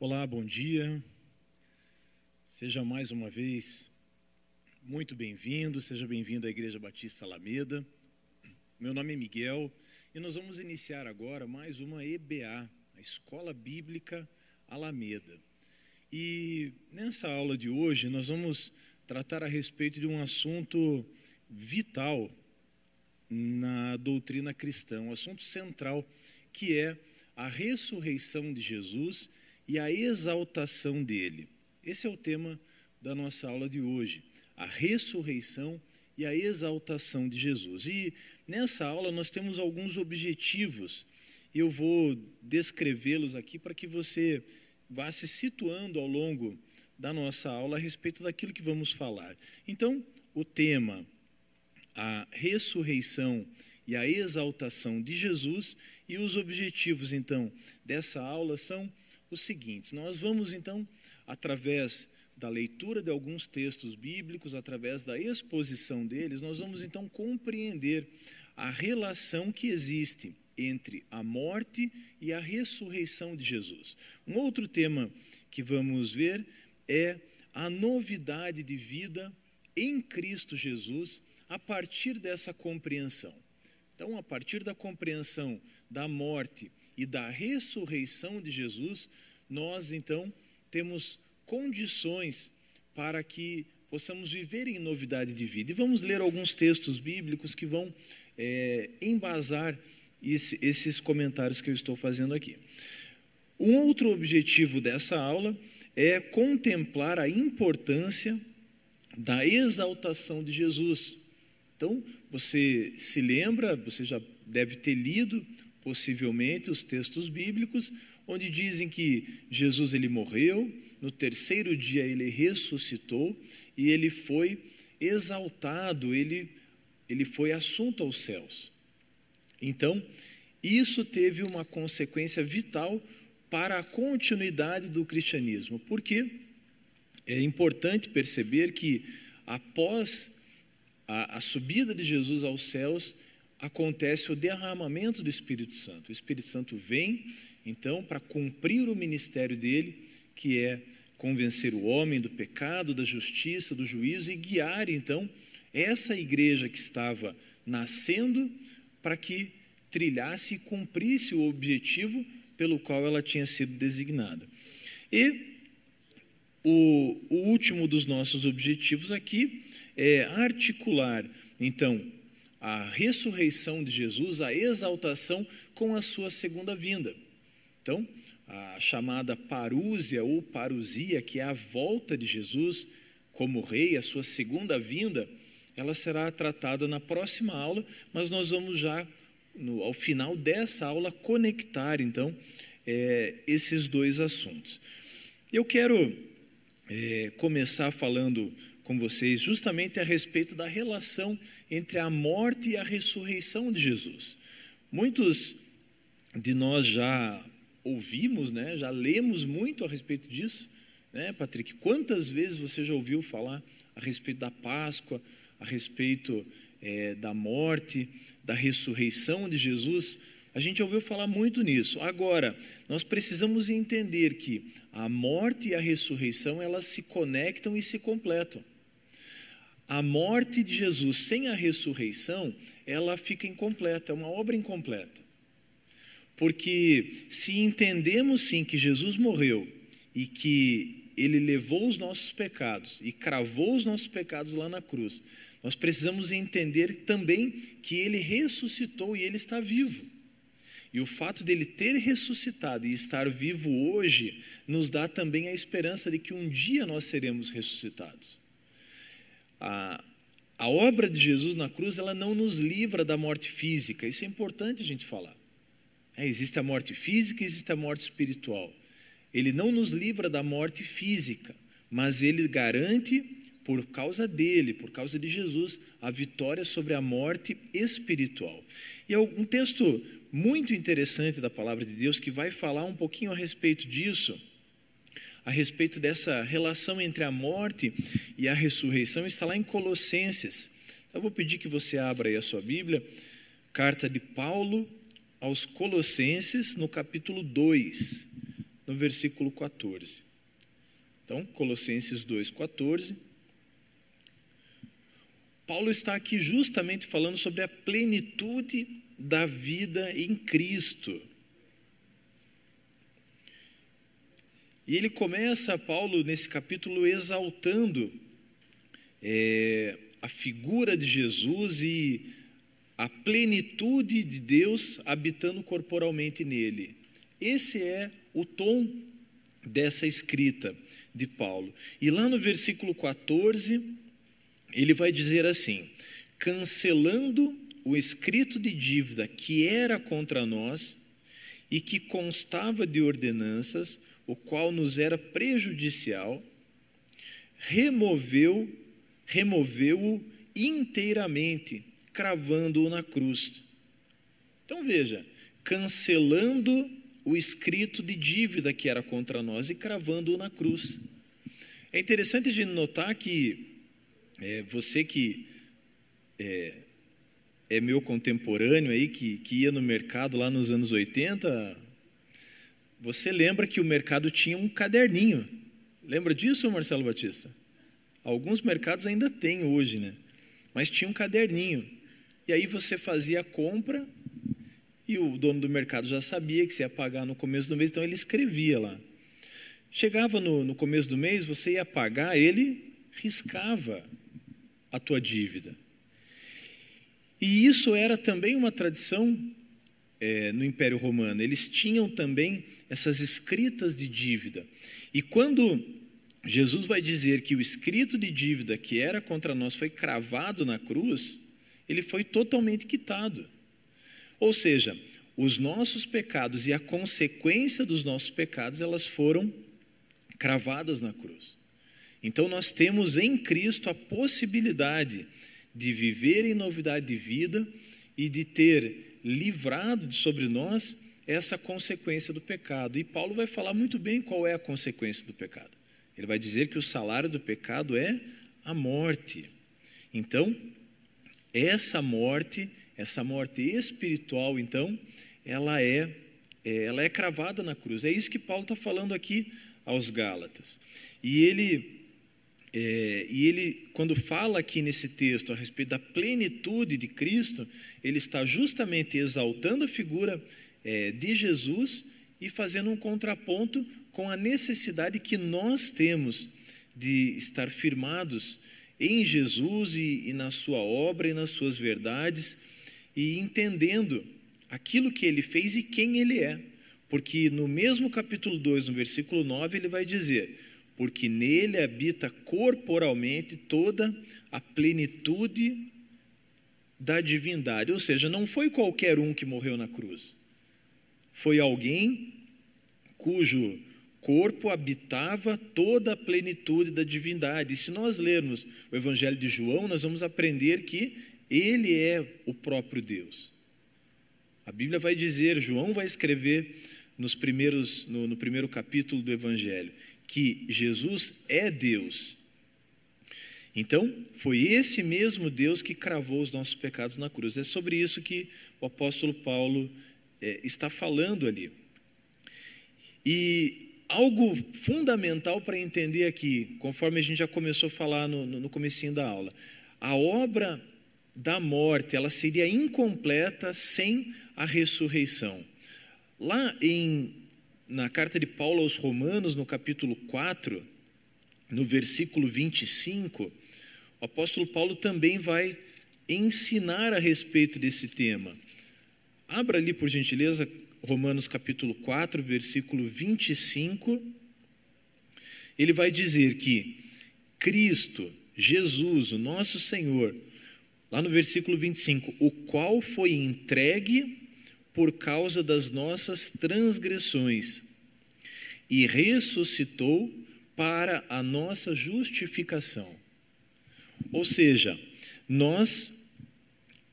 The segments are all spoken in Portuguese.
Olá, bom dia. Seja mais uma vez muito bem-vindo, seja bem-vindo à Igreja Batista Alameda. Meu nome é Miguel e nós vamos iniciar agora mais uma EBA, a Escola Bíblica Alameda. E nessa aula de hoje nós vamos tratar a respeito de um assunto vital na doutrina cristã, um assunto central, que é a ressurreição de Jesus e a exaltação dele. Esse é o tema da nossa aula de hoje, a ressurreição e a exaltação de Jesus. E nessa aula nós temos alguns objetivos, e eu vou descrevê-los aqui para que você vá se situando ao longo da nossa aula a respeito daquilo que vamos falar. Então, o tema, a ressurreição e a exaltação de Jesus, e os objetivos, então, dessa aula são os seguintes: nós vamos, então, através da leitura de alguns textos bíblicos, através da exposição deles, nós vamos então compreender a relação que existe entre a morte e a ressurreição de Jesus. Um outro tema que vamos ver é a novidade de vida em Cristo Jesus a partir dessa compreensão. Então, a partir da compreensão da morte e da ressurreição de Jesus, nós então temos condições para que possamos viver em novidade de vida. E vamos ler alguns textos bíblicos que vão é, embasar esse, esses comentários que eu estou fazendo aqui. Um outro objetivo dessa aula é contemplar a importância da exaltação de Jesus. Então, você se lembra, você já deve ter lido possivelmente os textos bíblicos, onde dizem que Jesus ele morreu, no terceiro dia ele ressuscitou e ele foi exaltado, ele, ele foi assunto aos céus. Então, isso teve uma consequência vital para a continuidade do cristianismo, porque é importante perceber que após a, a subida de Jesus aos céus, acontece o derramamento do Espírito Santo. O Espírito Santo vem, então, para cumprir o ministério dele, que é convencer o homem do pecado, da justiça, do juízo e guiar, então, essa igreja que estava nascendo para que trilhasse e cumprisse o objetivo pelo qual ela tinha sido designada. E o, o último dos nossos objetivos aqui é articular, então, a ressurreição de Jesus, a exaltação com a sua segunda vinda. Então, a chamada parúzia ou parusia, que é a volta de Jesus como rei, a sua segunda vinda, ela será tratada na próxima aula, mas nós vamos já, no, ao final dessa aula, conectar, então, é, esses dois assuntos. Eu quero é, começar falando com vocês justamente a respeito da relação entre a morte e a ressurreição de Jesus. Muitos de nós já ouvimos, né, já lemos muito a respeito disso, né, Patrick? Quantas vezes você já ouviu falar a respeito da Páscoa, a respeito é, da morte, da ressurreição de Jesus? A gente ouviu falar muito nisso. Agora, nós precisamos entender que a morte e a ressurreição elas se conectam e se completam a morte de Jesus sem a ressurreição, ela fica incompleta, é uma obra incompleta. Porque se entendemos sim que Jesus morreu e que ele levou os nossos pecados e cravou os nossos pecados lá na cruz, nós precisamos entender também que ele ressuscitou e ele está vivo. E o fato dele ter ressuscitado e estar vivo hoje nos dá também a esperança de que um dia nós seremos ressuscitados. A, a obra de Jesus na cruz, ela não nos livra da morte física, isso é importante a gente falar. É, existe a morte física existe a morte espiritual. Ele não nos livra da morte física, mas ele garante, por causa dele, por causa de Jesus, a vitória sobre a morte espiritual. E é um texto muito interessante da palavra de Deus que vai falar um pouquinho a respeito disso a respeito dessa relação entre a morte e a ressurreição está lá em Colossenses. Eu vou pedir que você abra aí a sua Bíblia, carta de Paulo aos Colossenses, no capítulo 2. no versículo 14. Então, Colossenses 2,14. Paulo está aqui justamente falando sobre a plenitude da vida em Cristo. E ele começa, Paulo, nesse capítulo, exaltando é, a figura de Jesus e a plenitude de Deus habitando corporalmente nele. Esse é o tom dessa escrita de Paulo. E lá no versículo 14, ele vai dizer assim: cancelando o escrito de dívida que era contra nós e que constava de ordenanças, o qual nos era prejudicial, removeu, removeu-o inteiramente, cravando-o na cruz. Então veja, cancelando o escrito de dívida que era contra nós e cravando-o na cruz. É interessante a gente notar que é, você que é, é, meu contemporâneo aí, que, que ia no mercado lá nos anos 80, você lembra que o mercado tinha um caderninho. Lembra disso, Marcelo Batista? Alguns mercados ainda têm hoje, né? Mas tinha um caderninho. E aí você fazia a compra e o dono do mercado já sabia que você ia pagar no começo do mês, então ele escrevia lá. Chegava no, no começo do mês, você ia pagar, ele riscava a tua dívida. E isso era também uma tradição é, no Império Romano. Eles tinham também essas escritas de dívida. E quando Jesus vai dizer que o escrito de dívida que era contra nós foi cravado na cruz, ele foi totalmente quitado. Ou seja, os nossos pecados e a consequência dos nossos pecados, elas foram cravadas na cruz. Então nós temos em Cristo a possibilidade de viver em novidade de vida e de ter livrado sobre nós essa consequência do pecado. E Paulo vai falar muito bem qual é a consequência do pecado. Ele vai dizer que o salário do pecado é a morte. Então, essa morte, essa morte espiritual, então, ela é, é ela é cravada na cruz. É isso que Paulo está falando aqui aos Gálatas. E ele, é, e ele, quando fala aqui nesse texto a respeito da plenitude de Cristo, ele está justamente exaltando a figura é, de Jesus e fazendo um contraponto com a necessidade que nós temos de estar firmados em Jesus e, e na sua obra e nas suas verdades e entendendo aquilo que ele fez e quem ele é. Porque no mesmo capítulo 2, no versículo 9, ele vai dizer: Porque nele habita corporalmente toda a plenitude da divindade. Ou seja, não foi qualquer um que morreu na cruz foi alguém cujo corpo habitava toda a plenitude da divindade. E se nós lermos o Evangelho de João, nós vamos aprender que ele é o próprio Deus. A Bíblia vai dizer, João vai escrever nos primeiros, no, no primeiro capítulo do Evangelho, que Jesus é Deus. Então, foi esse mesmo Deus que cravou os nossos pecados na cruz. É sobre isso que o apóstolo Paulo é, está falando ali. E algo fundamental para entender aqui, conforme a gente já começou a falar no, no, no comecinho da aula, a obra da morte, ela seria incompleta sem a ressurreição. Lá em, na carta de Paulo aos Romanos, no capítulo 4, no versículo 25, o apóstolo Paulo também vai ensinar a respeito desse tema. Abra ali, por gentileza, Romanos capítulo 4, versículo 25. Ele vai dizer que Cristo, Jesus, o nosso Senhor, lá no versículo 25, o qual foi entregue por causa das nossas transgressões e ressuscitou para a nossa justificação. Ou seja, nós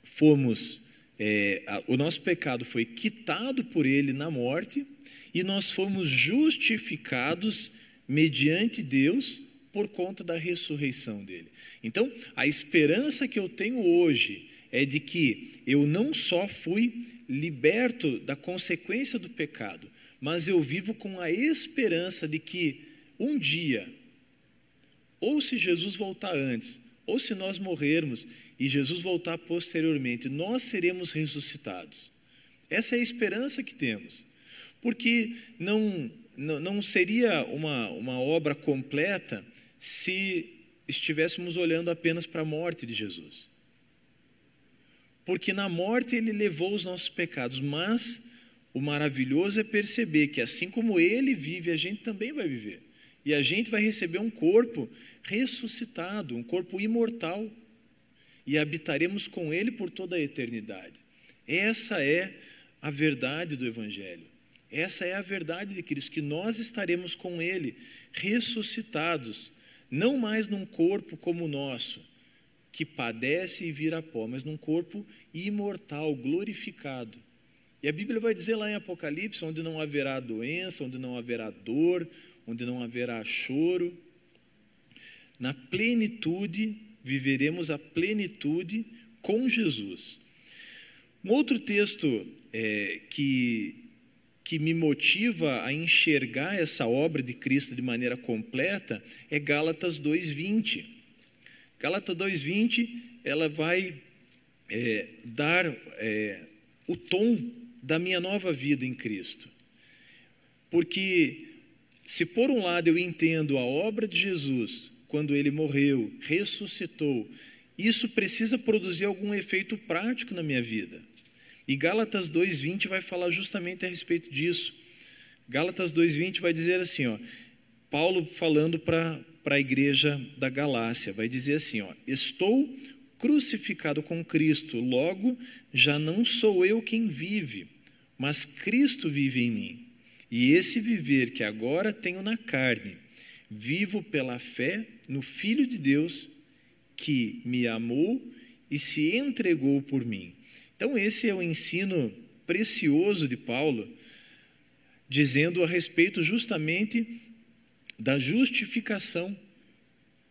fomos é, o nosso pecado foi quitado por ele na morte e nós fomos justificados mediante Deus por conta da ressurreição dele. Então, a esperança que eu tenho hoje é de que eu não só fui liberto da consequência do pecado, mas eu vivo com a esperança de que um dia, ou se Jesus voltar antes, ou se nós morrermos e Jesus voltar posteriormente, nós seremos ressuscitados. Essa é a esperança que temos. Porque não, não, seria uma, uma obra completa se estivéssemos olhando apenas para a morte de Jesus. Porque na morte ele levou os nossos pecados, mas o maravilhoso é perceber que assim como ele vive, a gente também vai viver. E a gente vai receber um corpo ressuscitado, um corpo imortal. E habitaremos com ele por toda a eternidade. Essa é a verdade do Evangelho. Essa é a verdade de Cristo, que nós estaremos com ele, ressuscitados, não mais num corpo como o nosso, que padece e vira pó, mas num corpo imortal, glorificado. E a Bíblia vai dizer lá em Apocalipse, onde não haverá doença, onde não haverá dor, onde não haverá choro. Na plenitude, viveremos a plenitude com Jesus. Um outro texto é, que, que me motiva a enxergar essa obra de Cristo de maneira completa é Gálatas 2,20. Gálatas 2,20, ela vai é, dar é, o tom da minha nova vida em Cristo. Porque, se por um lado eu entendo a obra de Jesus, quando ele morreu, ressuscitou, isso precisa produzir algum efeito prático na minha vida. E Gálatas 2:20 vai falar justamente a respeito disso. Gálatas 2:20 vai dizer assim, ó, Paulo falando para para a igreja da Galácia, vai dizer assim, ó: Estou crucificado com Cristo, logo já não sou eu quem vive, mas Cristo vive em mim. E esse viver que agora tenho na carne, vivo pela fé no Filho de Deus que me amou e se entregou por mim. Então, esse é o ensino precioso de Paulo, dizendo a respeito justamente da justificação,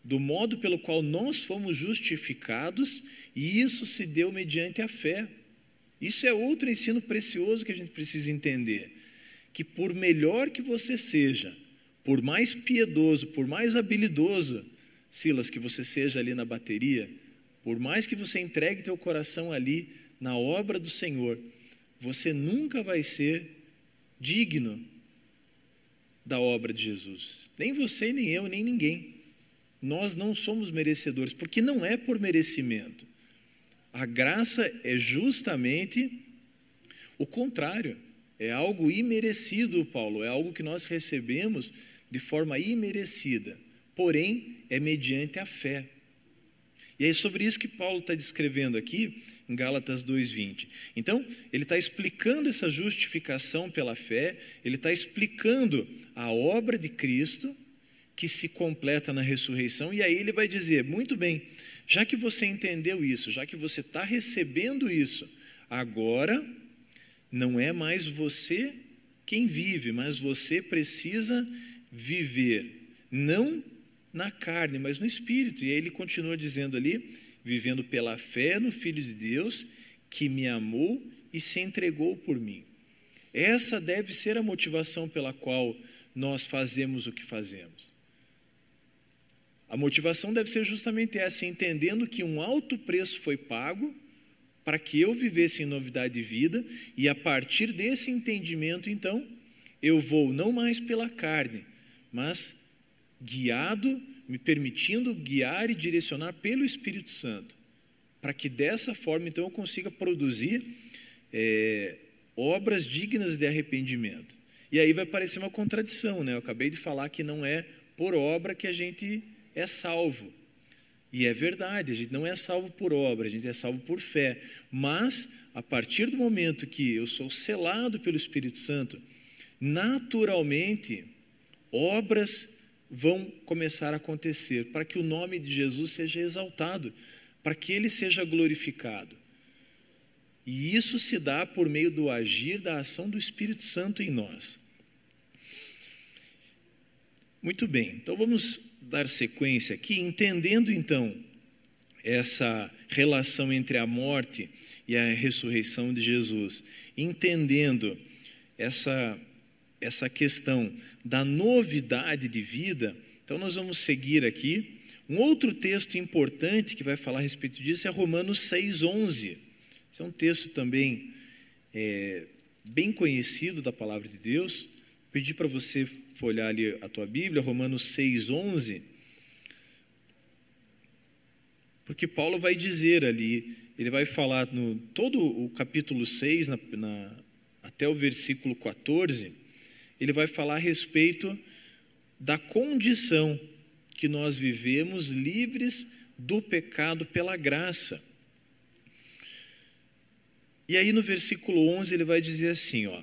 do modo pelo qual nós fomos justificados, e isso se deu mediante a fé. Isso é outro ensino precioso que a gente precisa entender. Que por melhor que você seja, por mais piedoso, por mais habilidoso, Silas, que você seja ali na bateria, por mais que você entregue teu coração ali na obra do Senhor, você nunca vai ser digno da obra de Jesus. Nem você, nem eu, nem ninguém. Nós não somos merecedores, porque não é por merecimento. A graça é justamente o contrário. É algo imerecido, Paulo, é algo que nós recebemos de forma imerecida, porém é mediante a fé. E é sobre isso que Paulo está descrevendo aqui em Gálatas 2,20. Então, ele está explicando essa justificação pela fé, ele está explicando a obra de Cristo que se completa na ressurreição, e aí ele vai dizer: muito bem, já que você entendeu isso, já que você está recebendo isso, agora não é mais você quem vive, mas você precisa viver, não na carne, mas no espírito. E aí ele continua dizendo ali: vivendo pela fé no Filho de Deus, que me amou e se entregou por mim. Essa deve ser a motivação pela qual nós fazemos o que fazemos. A motivação deve ser justamente essa, entendendo que um alto preço foi pago para que eu vivesse em novidade de vida, e a partir desse entendimento, então, eu vou não mais pela carne, mas guiado, me permitindo guiar e direcionar pelo Espírito Santo, para que dessa forma, então, eu consiga produzir é, obras dignas de arrependimento. E aí vai parecer uma contradição, né? Eu acabei de falar que não é por obra que a gente é salvo. E é verdade, a gente não é salvo por obra, a gente é salvo por fé. Mas, a partir do momento que eu sou selado pelo Espírito Santo, naturalmente, obras vão começar a acontecer para que o nome de Jesus seja exaltado, para que ele seja glorificado. E isso se dá por meio do agir, da ação do Espírito Santo em nós. Muito bem, então vamos dar sequência aqui, entendendo então essa relação entre a morte e a ressurreição de Jesus, entendendo essa, essa questão da novidade de vida, então nós vamos seguir aqui. Um outro texto importante que vai falar a respeito disso é Romanos 6,11. Esse é um texto também é, bem conhecido da palavra de Deus. Pedi para você folhar ali a tua Bíblia, Romanos 6,11. Porque Paulo vai dizer ali, ele vai falar no todo o capítulo 6, na, na, até o versículo 14, ele vai falar a respeito da condição que nós vivemos livres do pecado pela graça. E aí no versículo 11 ele vai dizer assim, ó: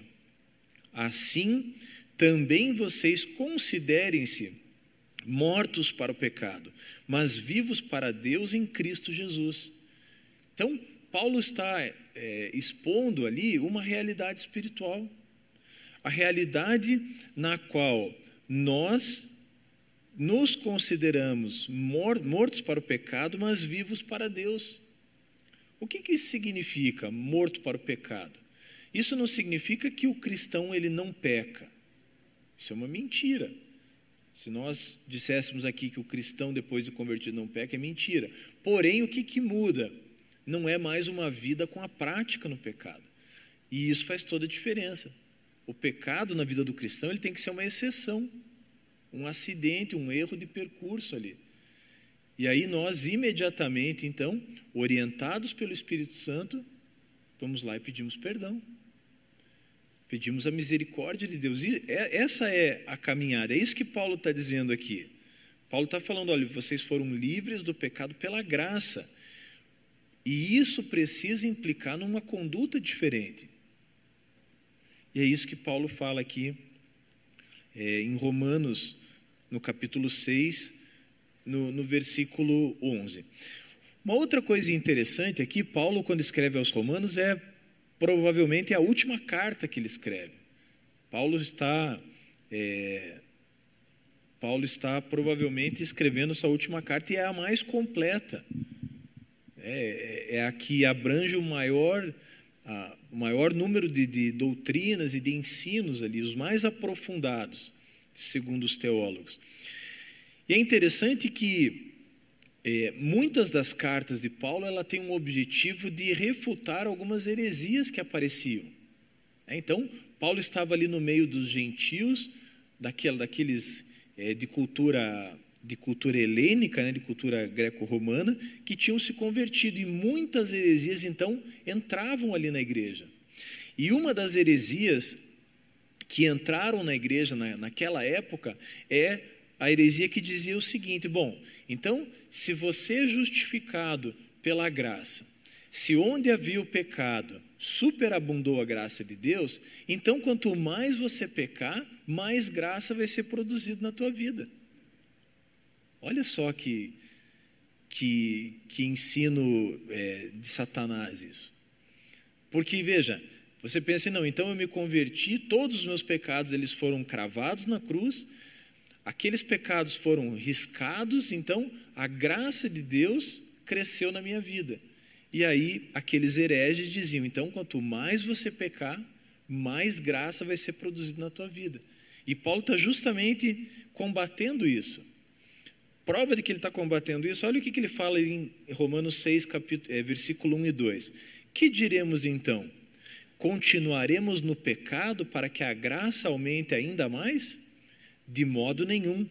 Assim também vocês considerem-se mortos para o pecado, mas vivos para Deus em Cristo Jesus. Então, Paulo está é, expondo ali uma realidade espiritual, a realidade na qual nós nos consideramos mortos para o pecado, mas vivos para Deus. O que, que isso significa, morto para o pecado? Isso não significa que o cristão ele não peca. Isso é uma mentira. Se nós disséssemos aqui que o cristão depois de convertido não peca, é mentira. Porém, o que, que muda? Não é mais uma vida com a prática no pecado. E isso faz toda a diferença. O pecado na vida do cristão ele tem que ser uma exceção um acidente, um erro de percurso ali. E aí nós imediatamente, então, orientados pelo Espírito Santo, vamos lá e pedimos perdão. Pedimos a misericórdia de Deus. E é, essa é a caminhada, é isso que Paulo está dizendo aqui. Paulo está falando: olha, vocês foram livres do pecado pela graça. E isso precisa implicar numa conduta diferente. E é isso que Paulo fala aqui é, em Romanos no capítulo 6, no, no versículo 11. Uma outra coisa interessante aqui, Paulo, quando escreve aos Romanos, é provavelmente a última carta que ele escreve. Paulo está, é, Paulo está provavelmente escrevendo sua última carta e é a mais completa. É, é a que abrange o maior, a, o maior número de, de doutrinas e de ensinos ali, os mais aprofundados segundo os teólogos. E é interessante que é, muitas das cartas de Paulo ela tem um objetivo de refutar algumas heresias que apareciam. É, então, Paulo estava ali no meio dos gentios, daquela, daqueles é, de cultura de cultura helênica, né, de cultura greco-romana, que tinham se convertido e muitas heresias então entravam ali na igreja. E uma das heresias que entraram na igreja na, naquela época é a heresia que dizia o seguinte: bom, então, se você é justificado pela graça, se onde havia o pecado superabundou a graça de Deus, então quanto mais você pecar, mais graça vai ser produzida na tua vida. Olha só que, que, que ensino é, de Satanás isso. Porque, veja, você pensa, não, então eu me converti, todos os meus pecados eles foram cravados na cruz, aqueles pecados foram riscados, então a graça de Deus cresceu na minha vida. E aí aqueles hereges diziam, então quanto mais você pecar, mais graça vai ser produzida na tua vida. E Paulo está justamente combatendo isso. Prova de que ele está combatendo isso, olha o que, que ele fala em Romanos 6, capítulo, é, versículo 1 e 2. Que diremos então? Continuaremos no pecado para que a graça aumente ainda mais? De modo nenhum.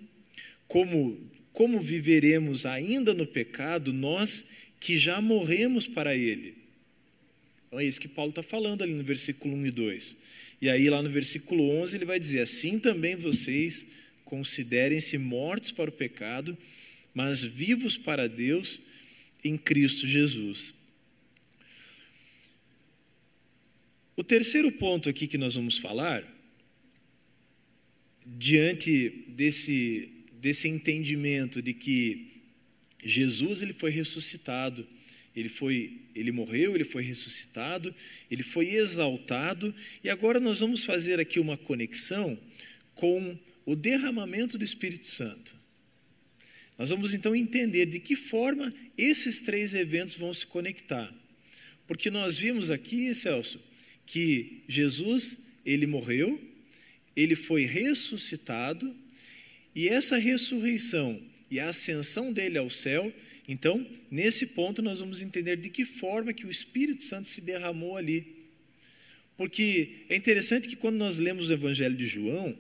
Como, como viveremos ainda no pecado, nós que já morremos para ele? Então é isso que Paulo está falando ali no versículo 1 e 2. E aí, lá no versículo 11, ele vai dizer: Assim também vocês considerem-se mortos para o pecado, mas vivos para Deus em Cristo Jesus. O terceiro ponto aqui que nós vamos falar, diante desse, desse entendimento de que Jesus ele foi ressuscitado, ele foi ele morreu, ele foi ressuscitado, ele foi exaltado, e agora nós vamos fazer aqui uma conexão com o derramamento do Espírito Santo. Nós vamos então entender de que forma esses três eventos vão se conectar. Porque nós vimos aqui, Celso, que Jesus, ele morreu, ele foi ressuscitado, e essa ressurreição e a ascensão dele ao céu, então, nesse ponto nós vamos entender de que forma que o Espírito Santo se derramou ali. Porque é interessante que quando nós lemos o Evangelho de João,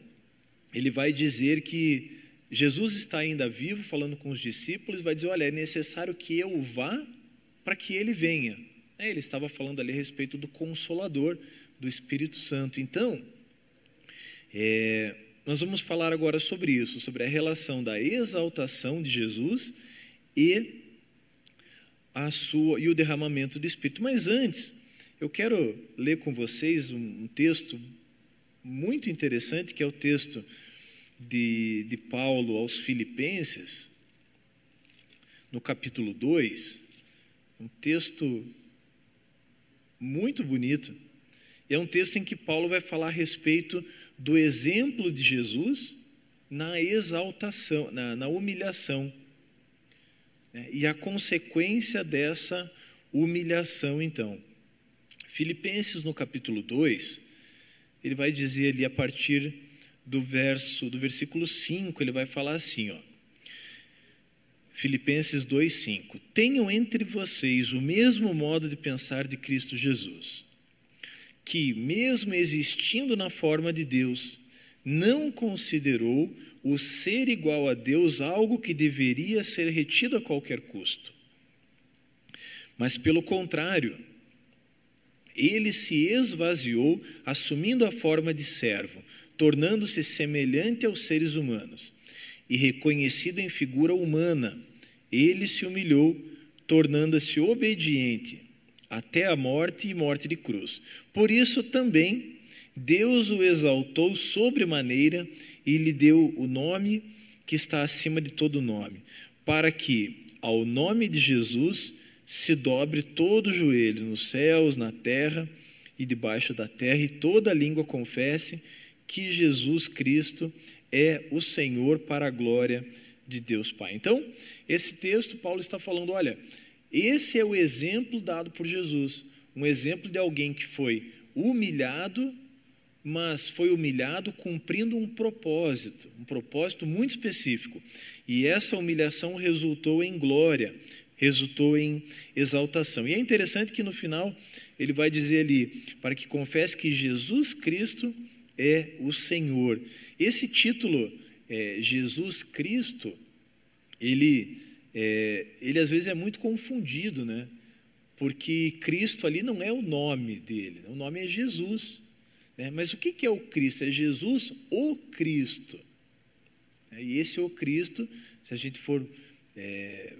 ele vai dizer que Jesus está ainda vivo, falando com os discípulos, vai dizer: Olha, é necessário que eu vá para que ele venha. É, ele estava falando ali a respeito do Consolador, do Espírito Santo. Então, é, nós vamos falar agora sobre isso, sobre a relação da exaltação de Jesus e a sua e o derramamento do Espírito. Mas antes, eu quero ler com vocês um, um texto muito interessante, que é o texto de, de Paulo aos Filipenses, no capítulo 2, um texto muito bonito. É um texto em que Paulo vai falar a respeito do exemplo de Jesus na exaltação, na, na humilhação. Né? E a consequência dessa humilhação, então. Filipenses, no capítulo 2, ele vai dizer ali a partir do verso do versículo 5, ele vai falar assim, ó. Filipenses 2:5. Tenham entre vocês o mesmo modo de pensar de Cristo Jesus, que mesmo existindo na forma de Deus, não considerou o ser igual a Deus algo que deveria ser retido a qualquer custo. Mas pelo contrário, ele se esvaziou, assumindo a forma de servo, tornando-se semelhante aos seres humanos. E reconhecido em figura humana, ele se humilhou, tornando-se obediente até a morte e morte de cruz. Por isso também Deus o exaltou sobremaneira e lhe deu o nome que está acima de todo nome, para que ao nome de Jesus se dobre todo o joelho nos céus, na terra e debaixo da terra, e toda língua confesse que Jesus Cristo é o Senhor para a glória de Deus Pai. Então, esse texto, Paulo está falando: olha, esse é o exemplo dado por Jesus, um exemplo de alguém que foi humilhado, mas foi humilhado cumprindo um propósito, um propósito muito específico. E essa humilhação resultou em glória, resultou em exaltação. E é interessante que no final ele vai dizer ali: para que confesse que Jesus Cristo é o Senhor. Esse título, é, Jesus Cristo, ele, é, ele às vezes é muito confundido, né? Porque Cristo ali não é o nome dele, o nome é Jesus. Né? Mas o que é o Cristo? É Jesus o Cristo. E esse o Cristo, se a gente for é,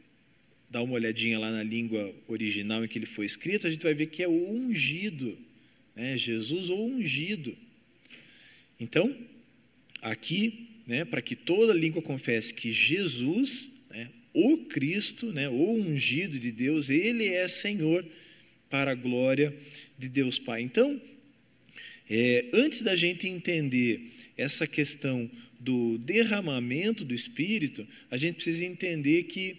dar uma olhadinha lá na língua original em que ele foi escrito, a gente vai ver que é o ungido. Né? Jesus o ungido. Então, aqui, né, para que toda língua confesse que Jesus, né, o Cristo, né, o ungido de Deus, ele é Senhor para a glória de Deus Pai. Então, é, antes da gente entender essa questão do derramamento do Espírito, a gente precisa entender que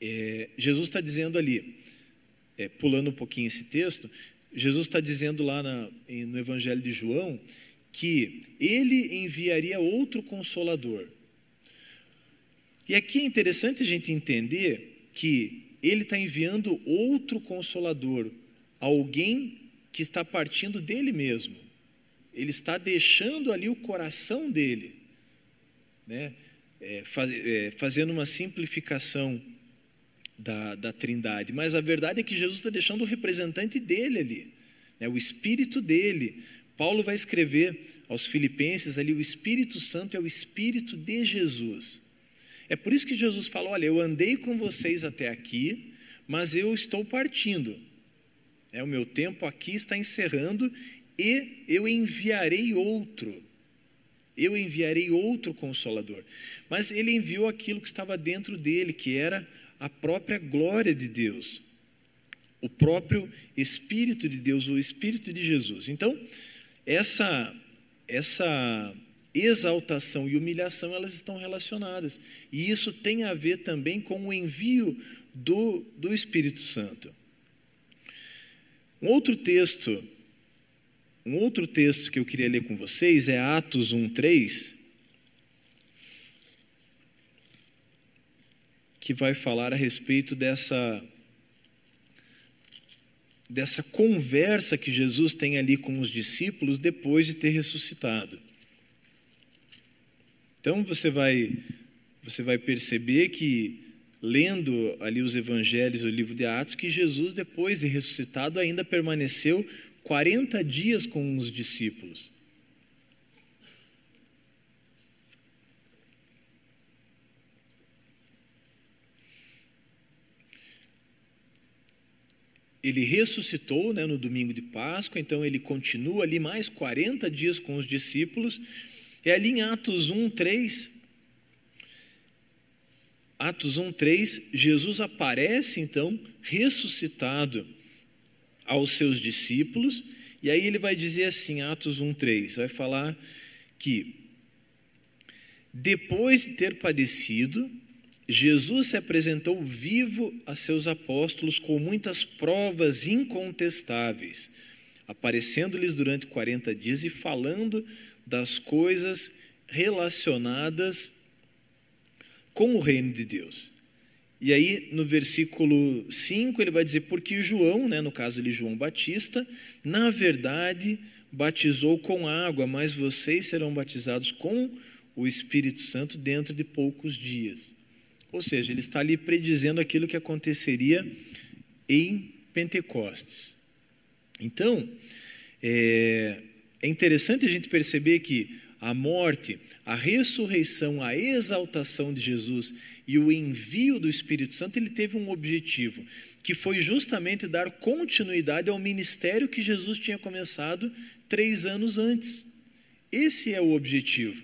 é, Jesus está dizendo ali, é, pulando um pouquinho esse texto, Jesus está dizendo lá na, no Evangelho de João que ele enviaria outro consolador. E aqui é interessante a gente entender que ele está enviando outro consolador, alguém que está partindo dele mesmo. Ele está deixando ali o coração dele, né? É, faz, é, fazendo uma simplificação da, da trindade. Mas a verdade é que Jesus está deixando o representante dele ali, né? o espírito dele, Paulo vai escrever aos Filipenses ali: o Espírito Santo é o Espírito de Jesus. É por isso que Jesus falou: Olha, eu andei com vocês até aqui, mas eu estou partindo. É, o meu tempo aqui está encerrando e eu enviarei outro. Eu enviarei outro consolador. Mas ele enviou aquilo que estava dentro dele, que era a própria glória de Deus, o próprio Espírito de Deus, o Espírito de Jesus. Então, essa, essa exaltação e humilhação, elas estão relacionadas. E isso tem a ver também com o envio do, do Espírito Santo. Um outro texto, um outro texto que eu queria ler com vocês é Atos 1:3, que vai falar a respeito dessa dessa conversa que Jesus tem ali com os discípulos depois de ter ressuscitado. Então você vai você vai perceber que lendo ali os evangelhos do livro de Atos que Jesus depois de ressuscitado ainda permaneceu 40 dias com os discípulos. Ele ressuscitou né, no domingo de Páscoa, então ele continua ali mais 40 dias com os discípulos. É ali em Atos 1, 3. Atos 1, 3, Jesus aparece então ressuscitado aos seus discípulos, e aí ele vai dizer assim, Atos 1:3, vai falar que depois de ter padecido, Jesus se apresentou vivo a seus apóstolos com muitas provas incontestáveis, aparecendo-lhes durante 40 dias e falando das coisas relacionadas com o reino de Deus. E aí, no versículo 5, ele vai dizer: Porque João, né, no caso ali, João Batista, na verdade batizou com água, mas vocês serão batizados com o Espírito Santo dentro de poucos dias. Ou seja, ele está ali predizendo aquilo que aconteceria em Pentecostes. Então, é, é interessante a gente perceber que a morte, a ressurreição, a exaltação de Jesus e o envio do Espírito Santo, ele teve um objetivo, que foi justamente dar continuidade ao ministério que Jesus tinha começado três anos antes. Esse é o objetivo.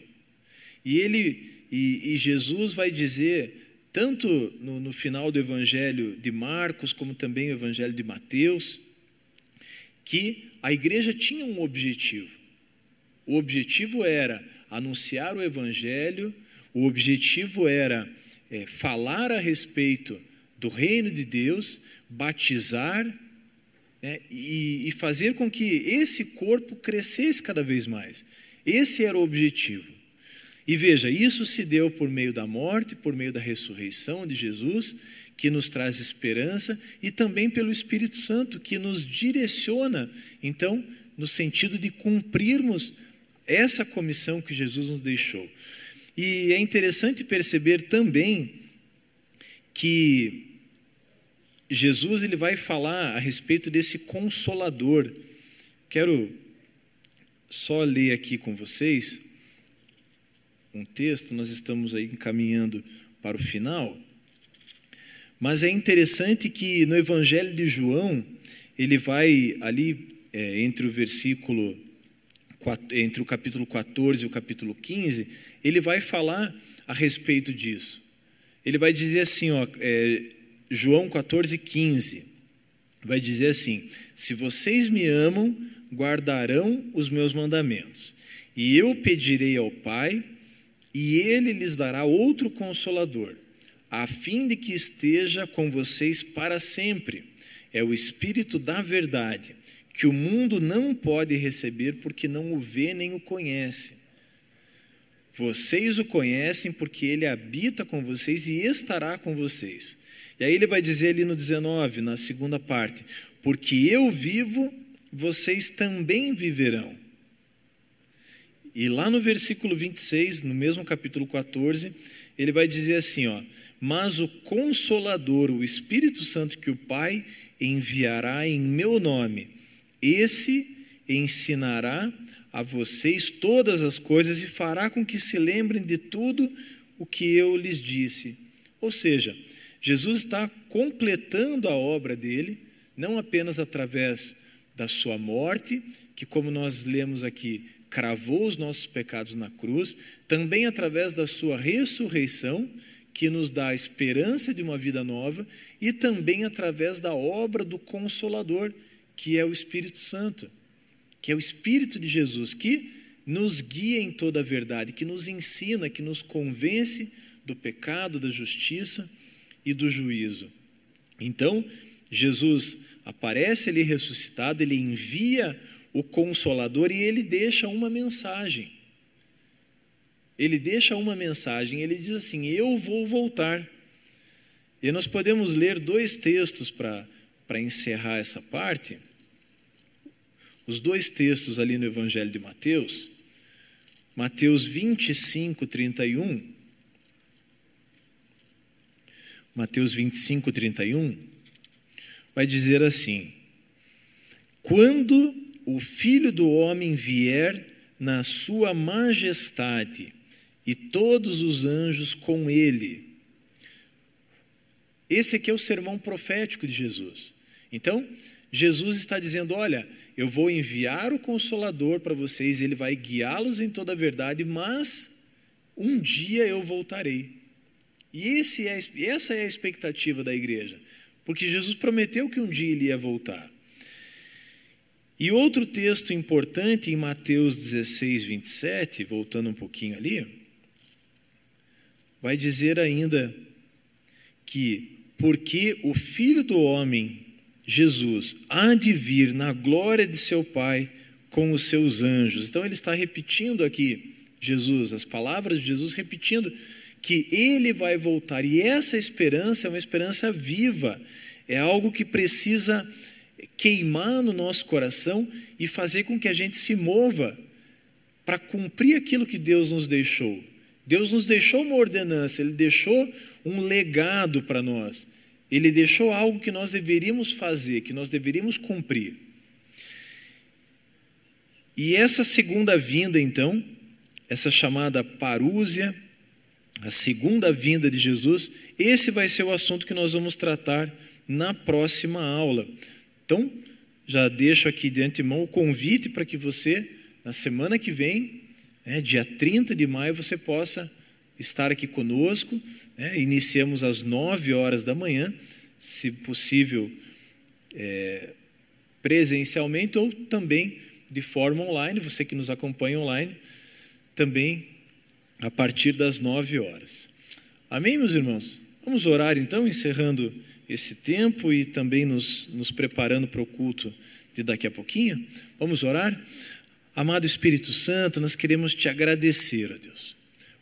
E ele e, e Jesus vai dizer, tanto no, no final do Evangelho de Marcos, como também no Evangelho de Mateus, que a igreja tinha um objetivo. O objetivo era anunciar o Evangelho, o objetivo era é, falar a respeito do reino de Deus, batizar né, e, e fazer com que esse corpo crescesse cada vez mais. Esse era o objetivo. E veja, isso se deu por meio da morte, por meio da ressurreição de Jesus, que nos traz esperança, e também pelo Espírito Santo, que nos direciona, então, no sentido de cumprirmos essa comissão que Jesus nos deixou. E é interessante perceber também que Jesus ele vai falar a respeito desse consolador. Quero só ler aqui com vocês um texto, nós estamos aí encaminhando para o final. Mas é interessante que no Evangelho de João, ele vai ali é, entre o versículo, entre o capítulo 14 e o capítulo 15, ele vai falar a respeito disso. Ele vai dizer assim, ó, é, João 14, 15, vai dizer assim: Se vocês me amam, guardarão os meus mandamentos, e eu pedirei ao Pai, e ele lhes dará outro consolador, a fim de que esteja com vocês para sempre. É o Espírito da Verdade, que o mundo não pode receber porque não o vê nem o conhece vocês o conhecem porque ele habita com vocês e estará com vocês. E aí ele vai dizer ali no 19, na segunda parte: Porque eu vivo, vocês também viverão. E lá no versículo 26, no mesmo capítulo 14, ele vai dizer assim: ó, Mas o Consolador, o Espírito Santo que o Pai enviará em meu nome, esse ensinará a vocês todas as coisas e fará com que se lembrem de tudo o que eu lhes disse. Ou seja, Jesus está completando a obra dele, não apenas através da sua morte, que, como nós lemos aqui, cravou os nossos pecados na cruz, também através da sua ressurreição, que nos dá a esperança de uma vida nova, e também através da obra do Consolador, que é o Espírito Santo que é o Espírito de Jesus, que nos guia em toda a verdade, que nos ensina, que nos convence do pecado, da justiça e do juízo. Então, Jesus aparece ali ressuscitado, ele envia o Consolador e ele deixa uma mensagem. Ele deixa uma mensagem, ele diz assim: Eu vou voltar. E nós podemos ler dois textos para encerrar essa parte. Os dois textos ali no Evangelho de Mateus. Mateus 25, 31. Mateus 25, 31. Vai dizer assim: Quando o Filho do Homem vier na sua majestade e todos os anjos com ele. Esse aqui é o sermão profético de Jesus. Então, Jesus está dizendo: Olha, eu vou enviar o Consolador para vocês, ele vai guiá-los em toda a verdade, mas um dia eu voltarei. E é, essa é a expectativa da igreja, porque Jesus prometeu que um dia ele ia voltar. E outro texto importante em Mateus 16, 27, voltando um pouquinho ali, vai dizer ainda que, porque o Filho do Homem, Jesus, há de vir na glória de seu Pai com os seus anjos. Então ele está repetindo aqui, Jesus, as palavras de Jesus, repetindo que ele vai voltar. E essa esperança é uma esperança viva, é algo que precisa queimar no nosso coração e fazer com que a gente se mova para cumprir aquilo que Deus nos deixou. Deus nos deixou uma ordenança, Ele deixou um legado para nós. Ele deixou algo que nós deveríamos fazer, que nós deveríamos cumprir. E essa segunda vinda, então, essa chamada parúzia, a segunda vinda de Jesus, esse vai ser o assunto que nós vamos tratar na próxima aula. Então, já deixo aqui de antemão o convite para que você, na semana que vem, né, dia 30 de maio, você possa estar aqui conosco. Né, iniciamos às 9 horas da manhã, se possível é, presencialmente ou também de forma online, você que nos acompanha online, também a partir das 9 horas. Amém, meus irmãos? Vamos orar então, encerrando esse tempo e também nos, nos preparando para o culto de daqui a pouquinho. Vamos orar? Amado Espírito Santo, nós queremos te agradecer, ó Deus.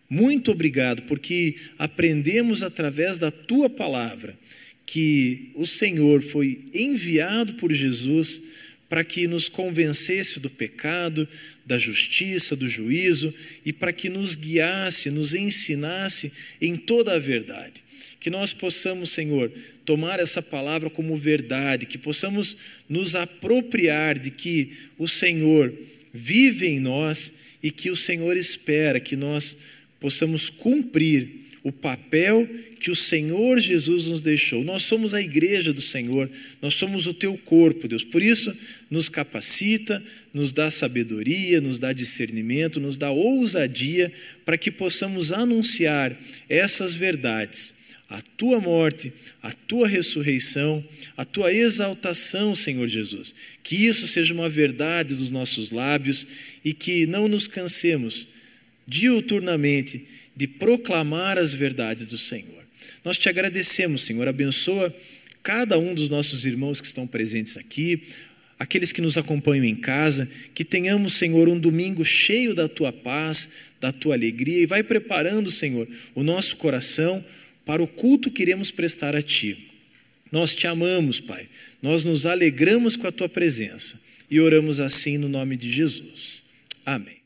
Muito obrigado, porque aprendemos através da tua palavra que o Senhor foi enviado por Jesus para que nos convencesse do pecado, da justiça, do juízo e para que nos guiasse, nos ensinasse em toda a verdade. Que nós possamos, Senhor, tomar essa palavra como verdade, que possamos nos apropriar de que o Senhor vive em nós e que o Senhor espera que nós possamos cumprir o papel que o Senhor Jesus nos deixou. Nós somos a igreja do Senhor, nós somos o teu corpo, Deus. Por isso, nos capacita, nos dá sabedoria, nos dá discernimento, nos dá ousadia para que possamos anunciar essas verdades. A tua morte, a tua ressurreição, a tua exaltação, Senhor Jesus. Que isso seja uma verdade dos nossos lábios e que não nos cansemos diuturnamente de proclamar as verdades do Senhor. Nós te agradecemos, Senhor. Abençoa cada um dos nossos irmãos que estão presentes aqui, aqueles que nos acompanham em casa, que tenhamos, Senhor, um domingo cheio da tua paz, da tua alegria e vai preparando, Senhor, o nosso coração para o culto que iremos prestar a Ti. Nós te amamos, Pai. Nós nos alegramos com a Tua presença e oramos assim no nome de Jesus. Amém.